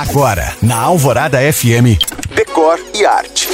Agora, na Alvorada FM, Decor e Arte.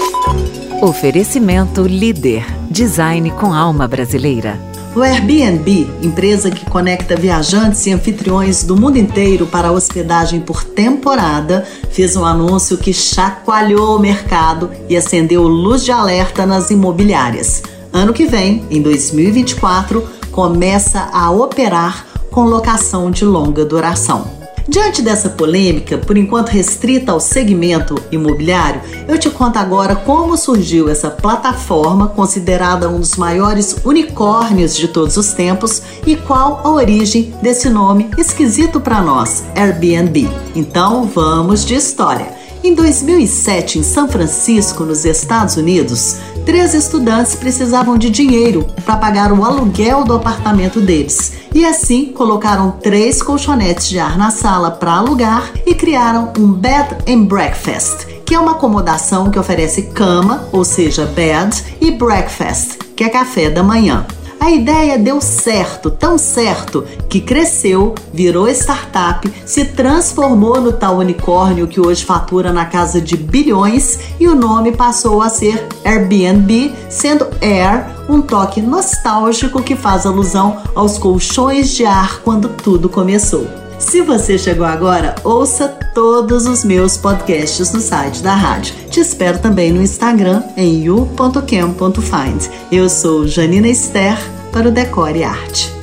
Oferecimento Líder. Design com alma brasileira. O Airbnb, empresa que conecta viajantes e anfitriões do mundo inteiro para hospedagem por temporada, fez um anúncio que chacoalhou o mercado e acendeu luz de alerta nas imobiliárias. Ano que vem, em 2024, começa a operar com locação de longa duração. Diante dessa polêmica, por enquanto restrita ao segmento imobiliário, eu te conto agora como surgiu essa plataforma considerada um dos maiores unicórnios de todos os tempos e qual a origem desse nome esquisito para nós, Airbnb. Então, vamos de história. Em 2007, em São Francisco, nos Estados Unidos, três estudantes precisavam de dinheiro para pagar o aluguel do apartamento deles. E assim colocaram três colchonetes de ar na sala para alugar e criaram um bed and breakfast, que é uma acomodação que oferece cama, ou seja, bed, e breakfast, que é café da manhã. A ideia deu certo, tão certo, que cresceu, virou startup, se transformou no tal unicórnio que hoje fatura na casa de bilhões e o nome passou a ser Airbnb, sendo Air um toque nostálgico que faz alusão aos colchões de ar quando tudo começou. Se você chegou agora, ouça todos os meus podcasts no site da rádio. Te espero também no Instagram em you.cam.find. Eu sou Janina Esther para o Decore Arte.